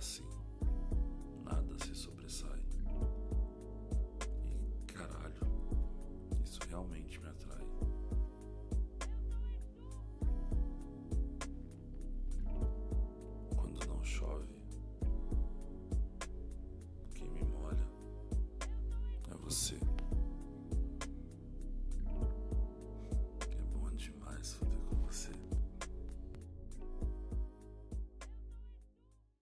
assim. Nada se sobressai. E caralho, isso realmente.